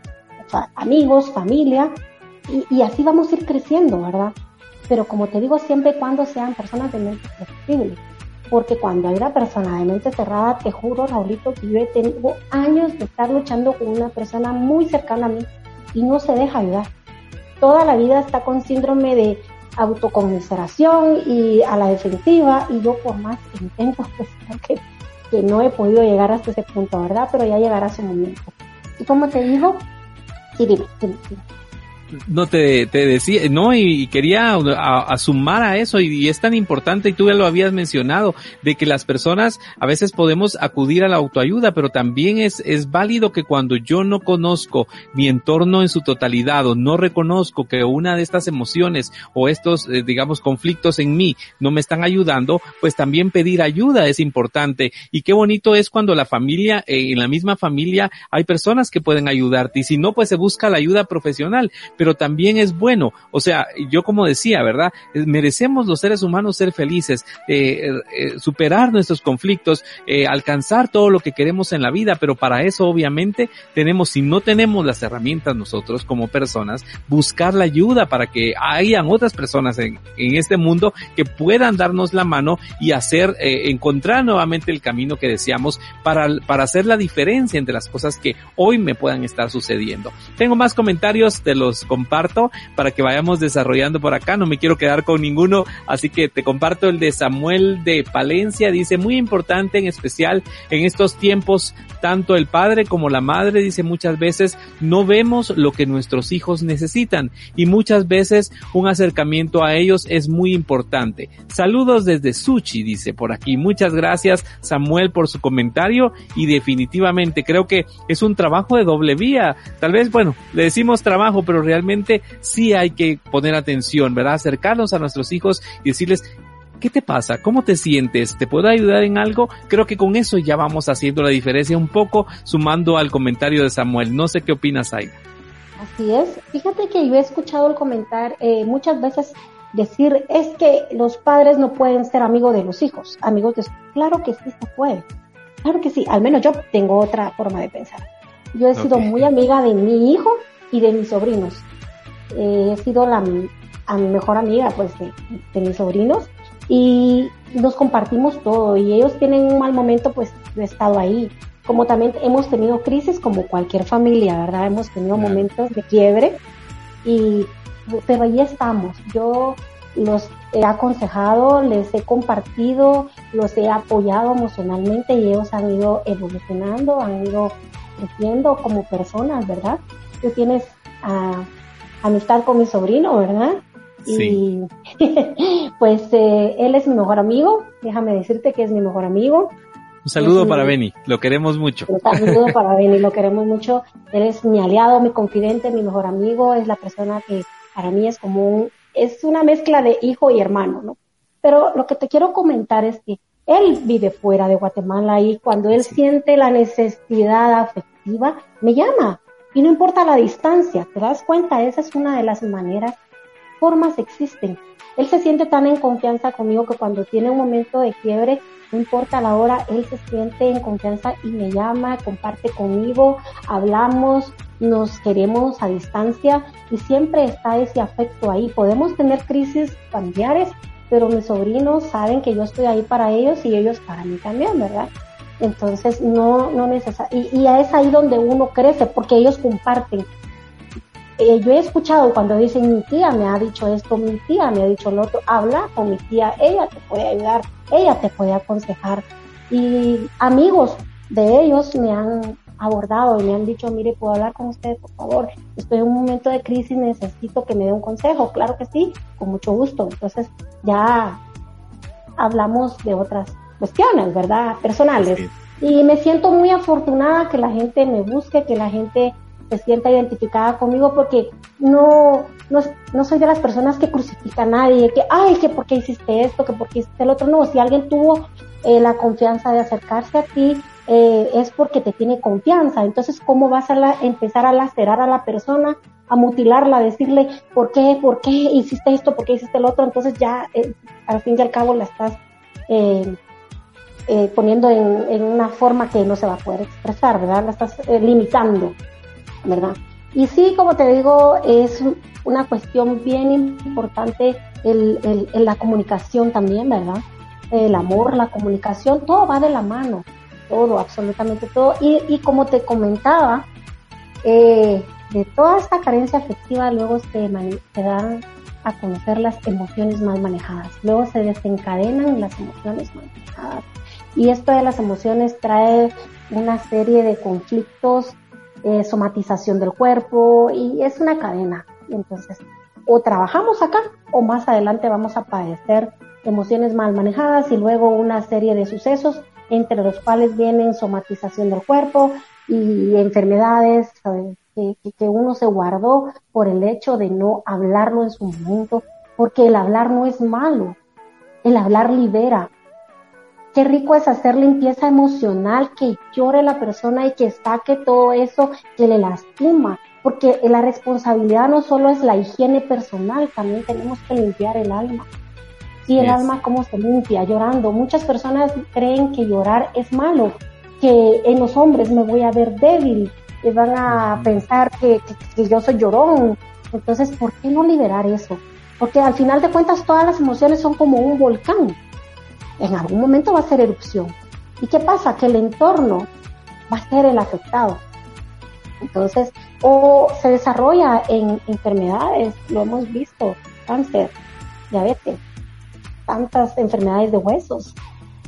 amigos, familia, y, así vamos a ir creciendo, ¿verdad? Pero como te digo, siempre y cuando sean personas de mente flexible, porque cuando hay una persona de mente cerrada, te juro, Raulito, que yo he tenido años de estar luchando con una persona muy cercana a mí y no se deja ayudar toda la vida está con síndrome de autoconmiseración y a la defensiva y yo por más que intento pues que, que no he podido llegar hasta ese punto, ¿verdad? Pero ya llegará su momento. Y como te digo, sí, No te, te decía, no, y, quería a, sumar a eso, y, es tan importante, y tú ya lo habías mencionado, de que las personas a veces podemos acudir a la autoayuda, pero también es, es válido que cuando yo no conozco mi entorno en su totalidad, o no reconozco que una de estas emociones o estos, eh, digamos, conflictos en mí no me están ayudando, pues también pedir ayuda es importante. Y qué bonito es cuando la familia, eh, en la misma familia, hay personas que pueden ayudarte, y si no, pues se busca la ayuda profesional también es bueno. O sea, yo como decía, ¿verdad? Merecemos los seres humanos ser felices, eh, eh, superar nuestros conflictos, eh, alcanzar todo lo que queremos en la vida, pero para eso obviamente tenemos, si no tenemos las herramientas nosotros como personas, buscar la ayuda para que hayan otras personas en, en este mundo que puedan darnos la mano y hacer, encontrar nuevamente el camino que deseamos para, para hacer la diferencia entre las cosas que hoy me puedan estar sucediendo. Tengo más comentarios de los comparto para que vayamos desarrollando por acá. No me quiero quedar con ninguno, así que te comparto el de Samuel de Palencia. Dice, muy importante en especial en estos tiempos, tanto el padre como la madre, dice muchas veces, no vemos lo que nuestros hijos necesitan y muchas veces un acercamiento a ellos es muy importante. Saludos desde Suchi, dice por aquí. Muchas gracias Samuel por su comentario y definitivamente creo que es un trabajo de doble vía. Tal vez, bueno, le decimos trabajo, pero realmente realmente sí hay que poner atención, ¿verdad? Acercarnos a nuestros hijos y decirles, ¿qué te pasa? ¿Cómo te sientes? ¿Te puedo ayudar en algo? Creo que con eso ya vamos haciendo la diferencia un poco, sumando al comentario de Samuel. No sé qué opinas, Aida. Así es. Fíjate que yo he escuchado el comentario eh, muchas veces decir es que los padres no pueden ser amigos de los hijos, amigos de... Claro que sí se puede. Claro que sí. Al menos yo tengo otra forma de pensar. Yo he sido muy amiga de mi hijo y de mis sobrinos. Eh, he sido la a mi mejor amiga pues de, mis sobrinos y nos compartimos todo y ellos tienen un mal momento pues yo he estado ahí. Como también hemos tenido crisis como cualquier familia verdad hemos tenido momentos de quiebre y pero ahí estamos. Yo los he aconsejado les he compartido los he apoyado emocionalmente y ellos han ido evolucionando han ido creciendo como personas verdad tú tienes a amistad con mi sobrino, ¿verdad? Sí. Y pues eh, él es mi mejor amigo, déjame decirte que es mi mejor amigo. Un saludo para Benny, lo queremos mucho. Un saludo para Benny, lo queremos mucho. Él es mi aliado, mi confidente, mi mejor amigo, es la persona que para mí es como un, es una mezcla de hijo y hermano, ¿no? Pero lo que te quiero comentar es que él vive fuera de Guatemala y cuando él siente la necesidad afectiva, me llama y no importa la distancia, ¿te das cuenta? Esa es una de las maneras, formas existen. Él se siente tan en confianza conmigo que cuando tiene un momento de quiebre, no importa la hora, él se siente en confianza y me llama, comparte conmigo, hablamos, nos queremos a distancia y siempre está ese afecto ahí. Podemos tener crisis familiares, pero mis sobrinos saben que yo estoy ahí para ellos y ellos para mí también, ¿verdad? Entonces, no, no necesariamente, y, es ahí donde uno crece, porque ellos comparten. Eh, yo he escuchado cuando dicen, mi tía me ha dicho esto, mi tía me ha dicho lo otro, habla con mi tía, ella te puede ayudar, ella te puede aconsejar. Y amigos de ellos me han abordado y me han dicho, mire, ¿puedo hablar con usted, por favor? Estoy en un momento de crisis, necesito que me dé un consejo. Claro que sí, con mucho gusto. Entonces ya hablamos de otras cuestiones, ¿verdad? Personales. Y me siento muy afortunada que la gente me busque, que la gente se sienta identificada conmigo porque no, no, soy de las personas que crucifica a nadie, que, ay, que por qué hiciste esto, que por qué hiciste el otro. No, si alguien tuvo eh, la confianza de acercarse a ti, eh, es porque te tiene confianza. Entonces, ¿cómo vas a la, empezar a lacerar a la persona, a mutilarla, a decirle, ¿por qué, por qué hiciste esto, por qué hiciste el otro? Entonces ya, eh, al fin y al cabo, la estás eh, poniendo en, una forma que no se va a poder expresar, ¿verdad? La estás eh, limitando, ¿verdad? Y sí, como te digo, es una cuestión bien importante el, la comunicación también, ¿verdad? El amor, la comunicación, todo va de la mano, todo, absolutamente todo. Y, y como te comentaba, eh, de toda esta carencia afectiva luego se, se dan a conocer las emociones mal manejadas, luego se desencadenan las emociones mal manejadas y esto de las emociones trae una serie de conflictos, eh, somatización del cuerpo y es una cadena. Entonces, o trabajamos acá o más adelante vamos a padecer emociones mal manejadas y luego una serie de sucesos entre los cuales vienen somatización del cuerpo y enfermedades que, que, uno se guardó por el hecho de no hablarlo en su momento, porque el hablar no es malo, el hablar libera. Qué rico es hacer limpieza emocional, que llore la persona y que saque todo eso que le lastima, porque la responsabilidad no solo es la higiene personal, también tenemos que limpiar el alma. Y el alma, ¿cómo se limpia? Llorando. Muchas personas creen que llorar es malo, que en los hombres me voy a ver débil, que van a pensar que, que, yo soy llorón. Entonces, ¿por qué no liberar eso? Porque al final de cuentas todas las emociones son como un volcán. En algún momento va a ser erupción. ¿Y qué pasa? Que el entorno va a ser el afectado. Entonces, o se desarrolla en enfermedades, lo hemos visto, cáncer, diabetes, tantas enfermedades de huesos,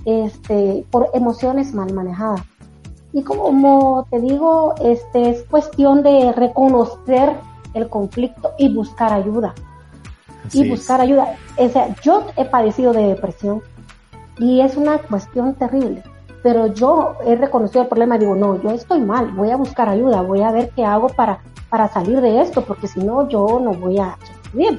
este, por emociones mal manejadas. Y como te digo, este es cuestión de reconocer el conflicto y buscar ayuda. y buscar ayuda. O sea, yo he padecido de depresión y es una cuestión terrible. Pero yo he reconocido el problema y digo, no, yo estoy mal, voy a buscar ayuda, voy a ver qué hago para, para salir de esto, porque si no, yo no voy a bien.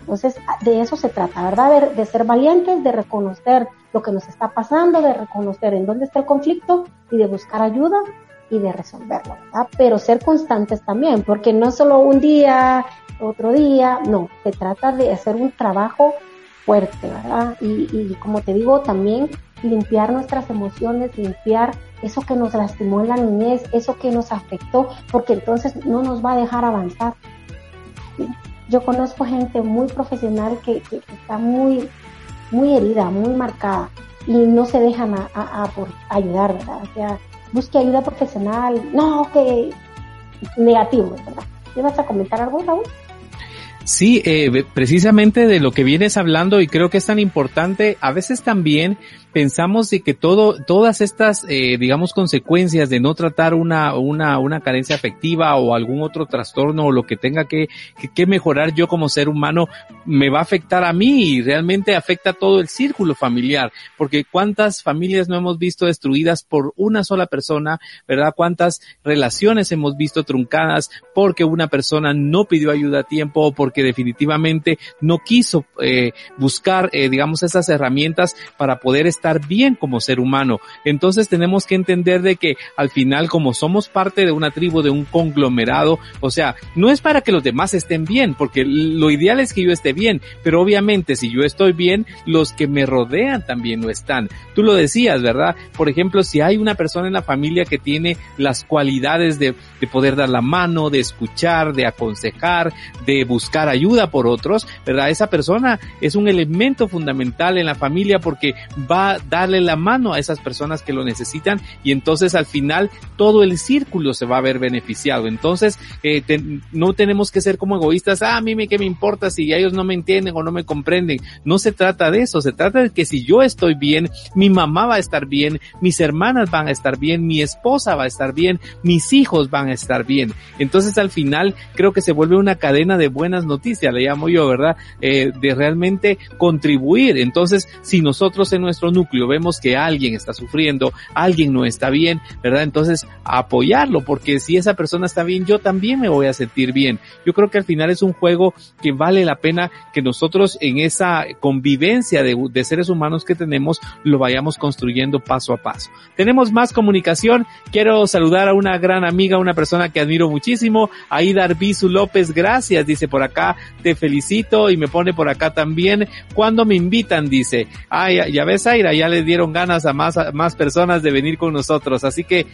Entonces, de eso se trata, ¿verdad? De, ser valientes, de reconocer lo que nos está pasando, de reconocer en dónde está el conflicto y de buscar ayuda y de resolverlo, ¿verdad? Pero ser constantes también, porque no solo un día, otro día, no, se trata de hacer un trabajo fuerte, ¿verdad? Y, y como te digo, también limpiar nuestras emociones, limpiar eso que nos lastimó en la niñez, eso que nos afectó, porque entonces no nos va a dejar avanzar. yo conozco gente muy profesional que, está muy, muy herida, muy marcada y no se dejan a, por ayudar, ¿verdad? O sea, busque ayuda profesional, no, que negativo, ¿verdad? ¿Te vas a comentar algo, Raúl? Sí, eh, precisamente de lo que vienes hablando y creo que es tan importante, a veces también pensamos de que todo, todas estas, eh, digamos, consecuencias de no tratar una, una, una carencia afectiva o algún otro trastorno o lo que tenga que, que, mejorar yo como ser humano me va a afectar a mí y realmente afecta a todo el círculo familiar, porque cuántas familias no hemos visto destruidas por una sola persona, ¿verdad? Cuántas relaciones hemos visto truncadas porque una persona no pidió ayuda a tiempo o porque definitivamente no quiso eh, buscar, eh, digamos, esas herramientas para poder estar bien como ser humano. Entonces tenemos que entender de que al final como somos parte de una tribu, de un conglomerado, o sea, no es para que los demás estén bien, porque lo ideal es que yo esté bien, pero obviamente si yo estoy bien, los que me rodean también no están. Tú lo decías, ¿verdad? Por ejemplo, si hay una persona en la familia que tiene las cualidades de, de poder dar la mano, de escuchar, de aconsejar, de buscar ayuda por otros, ¿verdad? Esa persona es un elemento fundamental en la familia porque va darle la mano a esas personas que lo necesitan y entonces al final todo el círculo se va a ver beneficiado. Entonces eh, no tenemos que ser como egoístas, ah, a mí me, qué me importa si ellos no me entienden o no me comprenden. No se trata de eso, se trata de que si yo estoy bien, mi mamá va a estar bien, mis hermanas van a estar bien, mi esposa va a estar bien, mis hijos van a estar bien. Entonces al final creo que se vuelve una cadena de buenas noticias, le llamo yo, ¿verdad? Eh, de realmente contribuir. Entonces si nosotros en nuestro núcleo vemos que alguien está sufriendo, alguien no está bien, ¿verdad? Entonces, apoyarlo, porque si esa persona está bien, yo también me voy a sentir bien. Yo creo que al final es un juego que vale la pena que nosotros en esa convivencia de, de seres humanos que tenemos, lo vayamos construyendo paso a paso. Tenemos más comunicación. Quiero saludar a una gran amiga, una persona que admiro muchísimo, Aida Arbizu López, gracias, dice por acá, te felicito y me pone por acá también, cuando me invitan, dice, ay, ya ves, Aira, ya le dieron ganas a más, más personas de venir con nosotros. Así que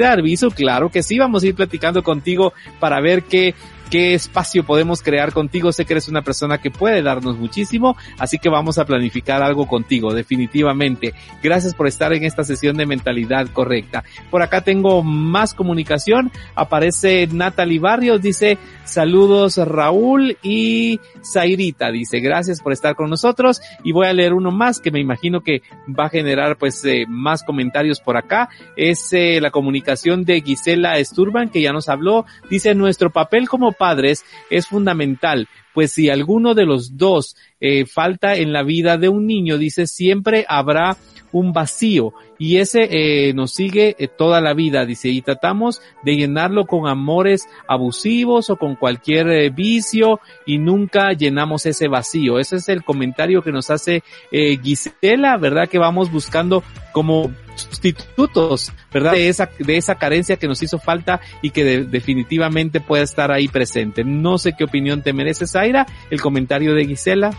dar aviso, claro que sí, vamos a ir platicando contigo para ver qué qué espacio podemos crear contigo. Sé que eres una persona que puede darnos muchísimo, así que vamos a planificar algo contigo, definitivamente. Gracias por estar en esta sesión de mentalidad correcta. Por acá tengo más comunicación. Aparece Natalie Barrios, dice saludos Raúl y Zairita, dice gracias por estar con nosotros y voy a leer uno más que me imagino que va a generar pues eh, más comentarios por acá. Es eh, la comunicación de Gisela Sturban que ya nos habló. Dice nuestro papel como padres es fundamental, pues si alguno de los dos eh, falta en la vida de un niño, dice, siempre habrá un vacío y ese eh, nos sigue eh, toda la vida, dice, y tratamos de llenarlo con amores abusivos o con cualquier eh, vicio y nunca llenamos ese vacío. Ese es el comentario que nos hace Gisela, ¿verdad? Que vamos buscando como sustitutos, ¿verdad? De esa, de esa carencia que nos hizo falta y que definitivamente puede estar ahí presente. No sé qué opinión te merece, El comentario de Gisela.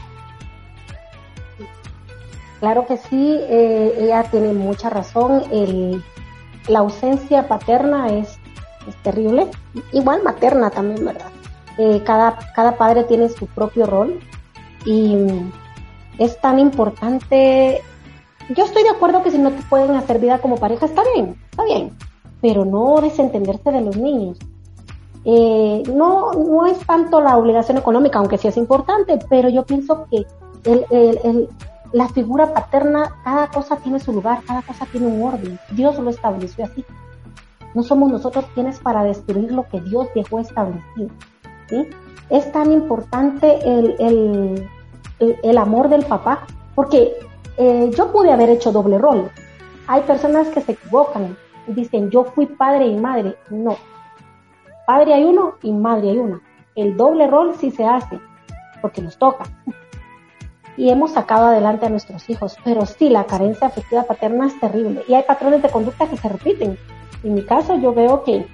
Claro que sí, eh, ella tiene mucha razón. El, la ausencia paterna es, es, terrible, igual materna también, ¿verdad? Eh, cada, cada padre tiene su propio rol y es tan importante. Yo estoy de acuerdo que si no te pueden hacer vida como pareja, está bien, está bien, pero no desentenderse de los niños. Eh, no, no es tanto la obligación económica, aunque sí es importante, pero yo pienso que la figura paterna, cada cosa tiene su lugar, cada cosa tiene un orden. Dios lo estableció así. No somos nosotros quienes para destruir lo que Dios dejó establecido. ¿sí? Es tan importante el, el, el, amor del papá, porque eh, yo pude haber hecho doble rol. Hay personas que se equivocan y dicen, yo fui padre y madre. No. Padre hay uno y madre hay una. El doble rol sí se hace, porque nos toca y hemos sacado adelante a nuestros hijos. Pero sí, la carencia afectiva paterna es terrible y hay patrones de conducta que se repiten. En mi caso yo veo que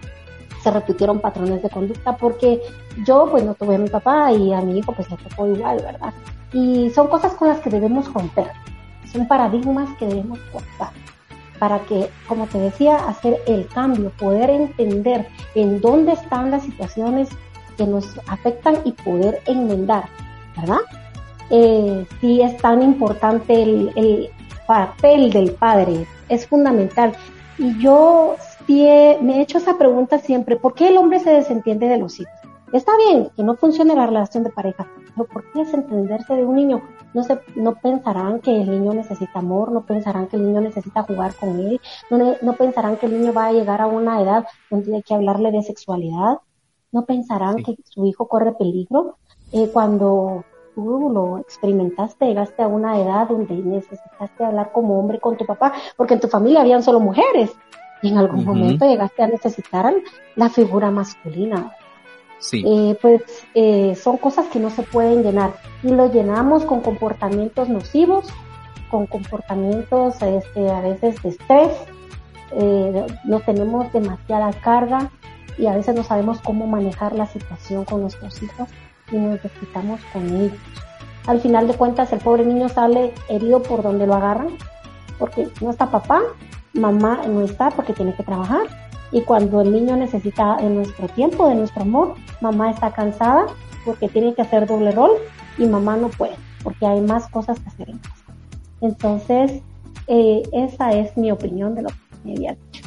se repitieron patrones de conducta porque yo pues no tuve a mi papá y a mi hijo pues le tocó igual, ¿verdad? Y son cosas con las que debemos romper, son paradigmas que debemos cortar para que, como te decía, hacer el cambio, poder entender en dónde están las situaciones que nos afectan y poder enmendar, ¿verdad? eh, sí es tan importante el, papel del padre, es fundamental. Y yo me he hecho esa pregunta siempre, ¿por qué el hombre se desentiende de los hijos? Está bien que no funcione la relación de pareja, pero ¿por qué desentenderse de un niño? No, se, no pensarán que el niño necesita amor, no pensarán que el niño necesita jugar con él, no, no pensarán que el niño va a llegar a una edad donde tiene que hablarle de sexualidad, no pensarán que su hijo corre peligro. Eh, cuando tú lo experimentaste, llegaste a una edad donde necesitaste hablar como hombre con tu papá, porque en tu familia habían solo mujeres, y en algún momento llegaste a necesitar la figura masculina. Sí. Eh, pues eh, son cosas que no se pueden llenar y lo llenamos con comportamientos nocivos, con comportamientos este, a veces de estrés, eh, no tenemos demasiada carga y a veces no sabemos cómo manejar la situación con nuestros hijos y nos desquitamos con ellos. Al final de cuentas, el pobre niño sale herido por donde lo agarran, porque no está papá, mamá no está porque tiene que trabajar. Y cuando el niño necesita de nuestro tiempo, de nuestro amor, mamá está cansada porque tiene que hacer doble rol y mamá no puede porque hay más cosas que hacer en casa. Entonces, eh, esa es mi opinión de lo que me había dicho.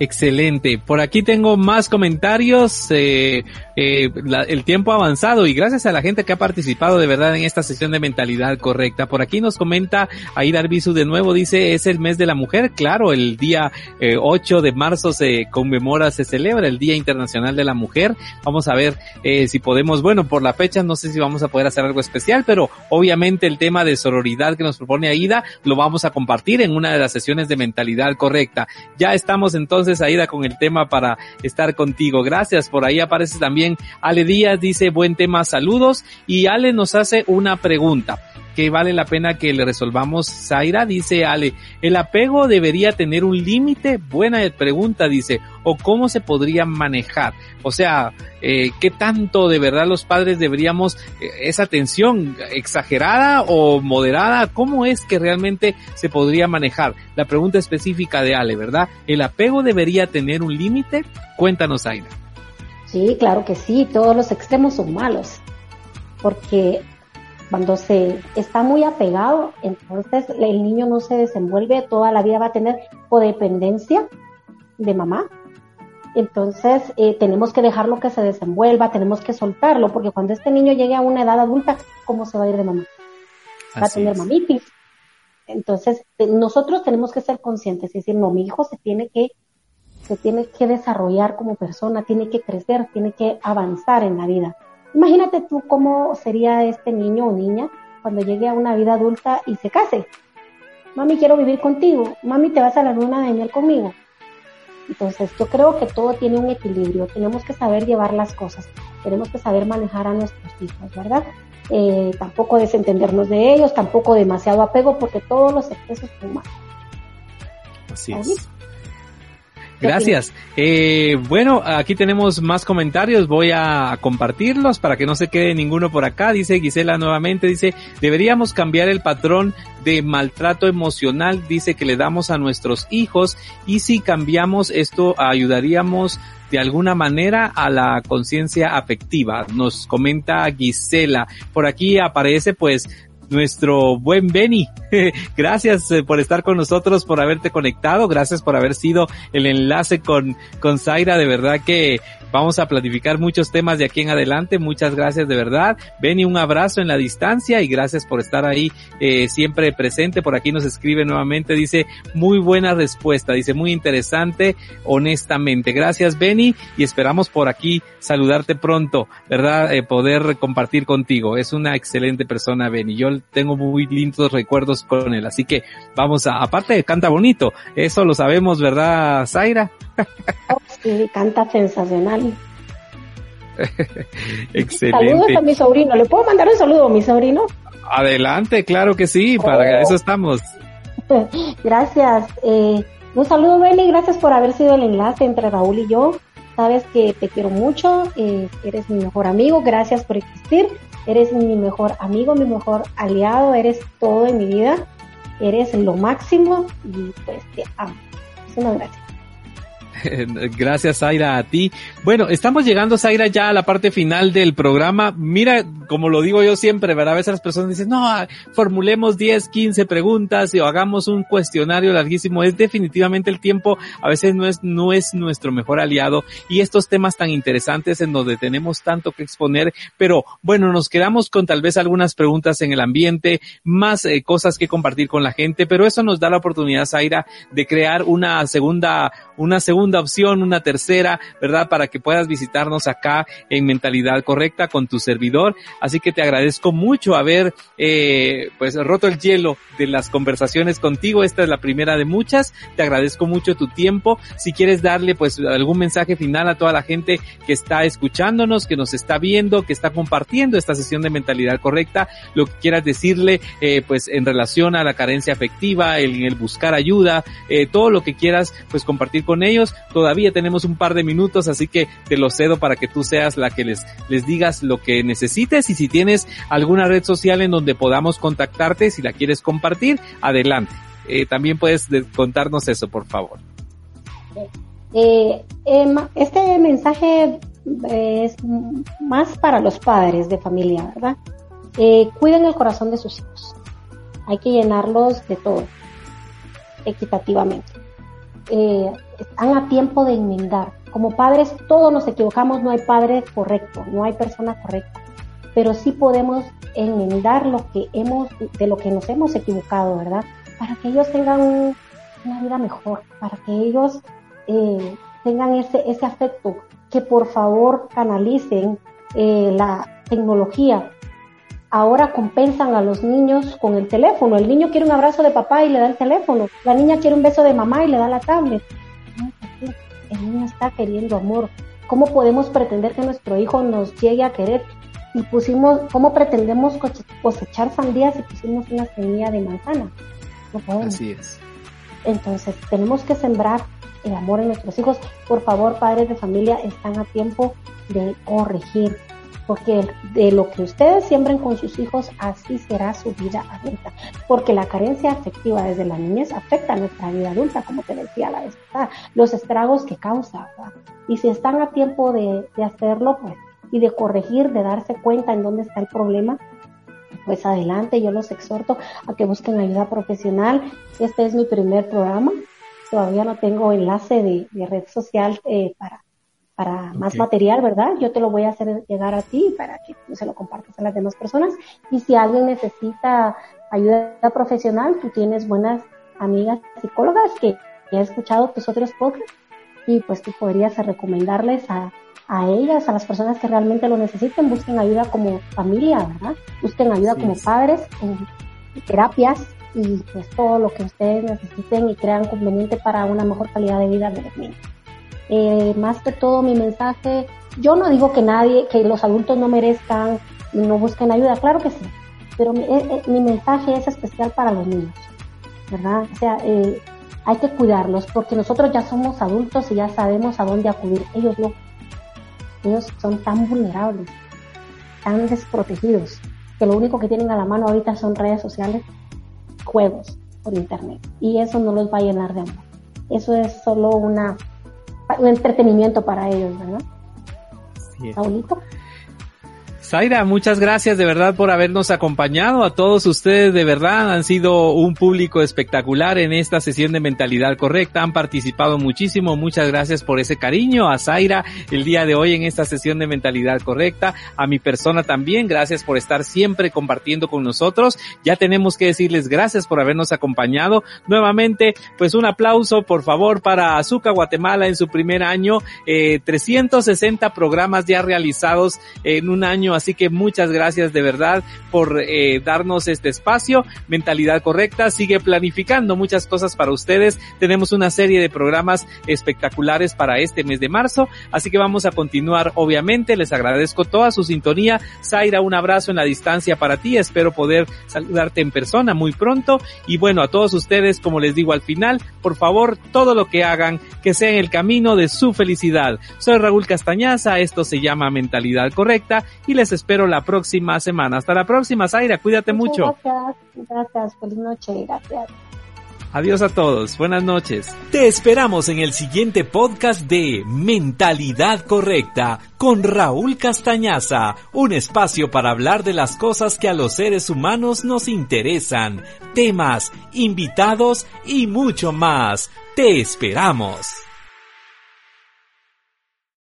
Excelente. Por aquí tengo más comentarios. Eh, eh, el tiempo ha avanzado y gracias a la gente que ha participado de verdad en esta sesión de mentalidad correcta. Por aquí nos comenta Aida Arbizu de nuevo, dice, es el mes de la mujer. Claro, el día 8 eh, de marzo se conmemora, se celebra el Día Internacional de la Mujer. Vamos a ver eh, si podemos, bueno, por la fecha no sé si vamos a poder hacer algo especial, pero obviamente el tema de sororidad que nos propone Aida lo vamos a compartir en una de las sesiones de mentalidad correcta. Ya estamos entonces entonces, con el tema para estar contigo. Gracias. Por ahí aparece también Ale Díaz, dice buen tema, saludos. Y Ale nos hace una pregunta que vale la pena que le resolvamos. Zaira dice, Ale, ¿el apego debería tener un límite? Buena pregunta, dice, o cómo se podría manejar. O sea, eh, ¿qué tanto de verdad los padres deberíamos eh, esa tensión exagerada o moderada? ¿Cómo es que realmente se podría manejar? La pregunta específica de Ale, ¿verdad? ¿El apego debería tener un límite? Cuéntanos, Zaira. Sí, claro que sí, todos los extremos son malos, porque cuando se está muy apegado, entonces el niño no se desenvuelve, toda la vida va a tener codependencia de mamá. Entonces eh, tenemos que dejarlo que se desenvuelva, tenemos que soltarlo, porque cuando este niño llegue a una edad adulta, ¿cómo se va a ir de mamá? Va a tener mamitis. Entonces nosotros tenemos que ser conscientes y decir, no, mi hijo se tiene que se tiene que desarrollar como persona, tiene que crecer, tiene que avanzar en la vida. Imagínate tú cómo sería este niño o niña cuando llegue a una vida adulta y se case. Mami, quiero vivir contigo. Mami, te vas a la luna de miel conmigo. Entonces, yo creo que todo tiene un equilibrio. Tenemos que saber llevar las cosas. Tenemos que saber manejar a nuestros hijos, ¿verdad? Eh, tampoco desentendernos de ellos, tampoco demasiado apego, porque todos los excesos son malos. Así es. Gracias. Eh, bueno, aquí tenemos más comentarios. Voy a compartirlos para que no se quede ninguno por acá. Dice Gisela nuevamente, dice, deberíamos cambiar el patrón de maltrato emocional, dice que le damos a nuestros hijos y si cambiamos esto ayudaríamos de alguna manera a la conciencia afectiva. Nos comenta Gisela. Por aquí aparece pues nuestro buen Benny. gracias eh, por estar con nosotros, por haberte conectado, gracias por haber sido el enlace con, con Zaira, de verdad que Vamos a planificar muchos temas de aquí en adelante. Muchas gracias de verdad. Benny, un abrazo en la distancia y gracias por estar ahí eh, siempre presente. Por aquí nos escribe nuevamente, dice, muy buena respuesta, dice, muy interesante, honestamente. Gracias Benny y esperamos por aquí saludarte pronto, ¿verdad? Eh, poder compartir contigo. Es una excelente persona Benny. Yo tengo muy lindos recuerdos con él. Así que vamos a, aparte canta bonito, eso lo sabemos, ¿verdad, Zaira? sí, canta sensacional. Excelente. Saludos a mi sobrino. ¿Le puedo mandar un saludo a mi sobrino? Adelante, claro que sí, para oh. eso estamos. Gracias. Eh, un saludo, Beli, gracias por haber sido el enlace entre Raúl y yo. Sabes que te quiero mucho, eh, eres mi mejor amigo, gracias por existir, eres mi mejor amigo, mi mejor aliado, eres todo en mi vida, eres lo máximo y pues te amo. Muchísimas gracias. Gracias, Zaira, a ti. Bueno, estamos llegando, Zaira, ya a la parte final del programa. Mira, como lo digo yo siempre, ¿verdad? A veces las personas dicen, no, formulemos 10, 15 preguntas y o hagamos un cuestionario larguísimo. Es definitivamente el tiempo, a veces no es, no es nuestro mejor aliado y estos temas tan interesantes en donde tenemos tanto que exponer, pero bueno, nos quedamos con tal vez algunas preguntas en el ambiente, más eh, cosas que compartir con la gente, pero eso nos da la oportunidad, Zaira, de crear una segunda, una segunda opción, una tercera, ¿verdad? Para que puedas visitarnos acá en Mentalidad Correcta con tu servidor. Así que te agradezco mucho haber, eh, pues, roto el hielo de las conversaciones contigo. Esta es la primera de muchas. Te agradezco mucho tu tiempo. Si quieres darle, pues, algún mensaje final a toda la gente que está escuchándonos, que nos está viendo, que está compartiendo esta sesión de Mentalidad Correcta, lo que quieras decirle, eh, pues, en relación a la carencia afectiva, en el buscar ayuda, eh, todo lo que quieras, pues, compartir con ellos. Todavía tenemos un par de minutos, así que te lo cedo para que tú seas la que les, les digas lo que necesites y si tienes alguna red social en donde podamos contactarte, si la quieres compartir, adelante. Eh, también puedes contarnos eso, por favor. Eh, eh, este mensaje es más para los padres de familia, ¿verdad? cuiden el corazón de sus hijos. Hay que llenarlos de todo, equitativamente eh, están a tiempo de enmendar. Como padres todos nos equivocamos, no hay padre correcto, no hay persona correcta, pero sí podemos enmendar lo que hemos, de lo que nos hemos equivocado, ¿verdad? Para que ellos tengan una vida mejor, para que ellos eh, tengan ese, ese afecto, que por favor canalicen eh, la tecnología ahora compensan a los niños con el teléfono. El niño quiere un abrazo de papá y le da el teléfono. La niña quiere un beso de mamá y le da la tablet. el niño está queriendo amor. ¿Cómo podemos pretender que nuestro hijo nos llegue a querer? Y pusimos, ¿cómo pretendemos cosechar sandías si pusimos una semilla de manzana? No podemos. Así es. Entonces, tenemos que sembrar el amor en nuestros hijos. Por favor, padres de familia, están a tiempo de corregir, porque de lo que ustedes siembren con sus hijos, así será su vida adulta, porque la carencia afectiva desde la niñez afecta a nuestra vida adulta, como te decía la vez pasada, los estragos que causa, y si están a tiempo de, de hacerlo, pues, y de corregir, de darse cuenta en dónde está el problema, pues adelante, yo los exhorto a que busquen ayuda profesional. Este es mi primer programa, todavía no tengo enlace de, de red social eh, para para más material, ¿verdad? Yo te lo voy a hacer llegar a ti para que tú se lo compartas a las demás personas. Y si alguien necesita ayuda profesional, tú tienes buenas amigas psicólogas que, he escuchado tus otros podcasts y pues tú podrías recomendarles a, a ellas, a las personas que realmente lo necesiten, busquen ayuda como familia, ¿verdad? Busquen ayuda como padres en terapias y pues todo lo que ustedes necesiten y crean conveniente para una mejor calidad de vida de los niños. Eh, más que todo mi mensaje, yo no digo que nadie, que los adultos no merezcan y no busquen ayuda, claro que sí, pero mi, eh, eh, mi mensaje es especial para los niños, ¿verdad? O sea, eh, hay que cuidarlos porque nosotros ya somos adultos y ya sabemos a dónde acudir, ellos no. Ellos son tan vulnerables, tan desprotegidos, que lo único que tienen a la mano ahorita son redes sociales, juegos por internet. Y eso no los va a llenar de amor. Eso es solo una, un entretenimiento para ellos, ¿verdad? Sí. Zaira, muchas gracias de verdad por habernos acompañado. A todos ustedes de verdad han sido un público espectacular en esta sesión de mentalidad correcta. Han participado muchísimo. Muchas gracias por ese cariño. A Zaira el día de hoy en esta sesión de mentalidad correcta. A mi persona también. Gracias por estar siempre compartiendo con nosotros. Ya tenemos que decirles gracias por habernos acompañado. Nuevamente, pues un aplauso por favor para Azúcar Guatemala en su primer año. Eh, 360 programas ya realizados en un año Así que muchas gracias de verdad por eh, darnos este espacio. Mentalidad correcta sigue planificando muchas cosas para ustedes. Tenemos una serie de programas espectaculares para este mes de marzo. Así que vamos a continuar, obviamente. Les agradezco toda su sintonía. Zaira, un abrazo en la distancia para ti. Espero poder saludarte en persona muy pronto. Y bueno, a todos ustedes, como les digo al final, por favor, todo lo que hagan, que sea en el camino de su felicidad. Soy Raúl Castañaza. Esto se llama Mentalidad Correcta y les espero la próxima semana. Hasta la próxima, Zaira. Cuídate mucho. Gracias, gracias. Feliz noche. Gracias. Adiós a todos. Buenas noches. Te esperamos en el siguiente podcast de Mentalidad Correcta con Raúl Castañaza, un espacio para hablar de las cosas que a los seres humanos nos interesan, temas, invitados y mucho más. Te esperamos.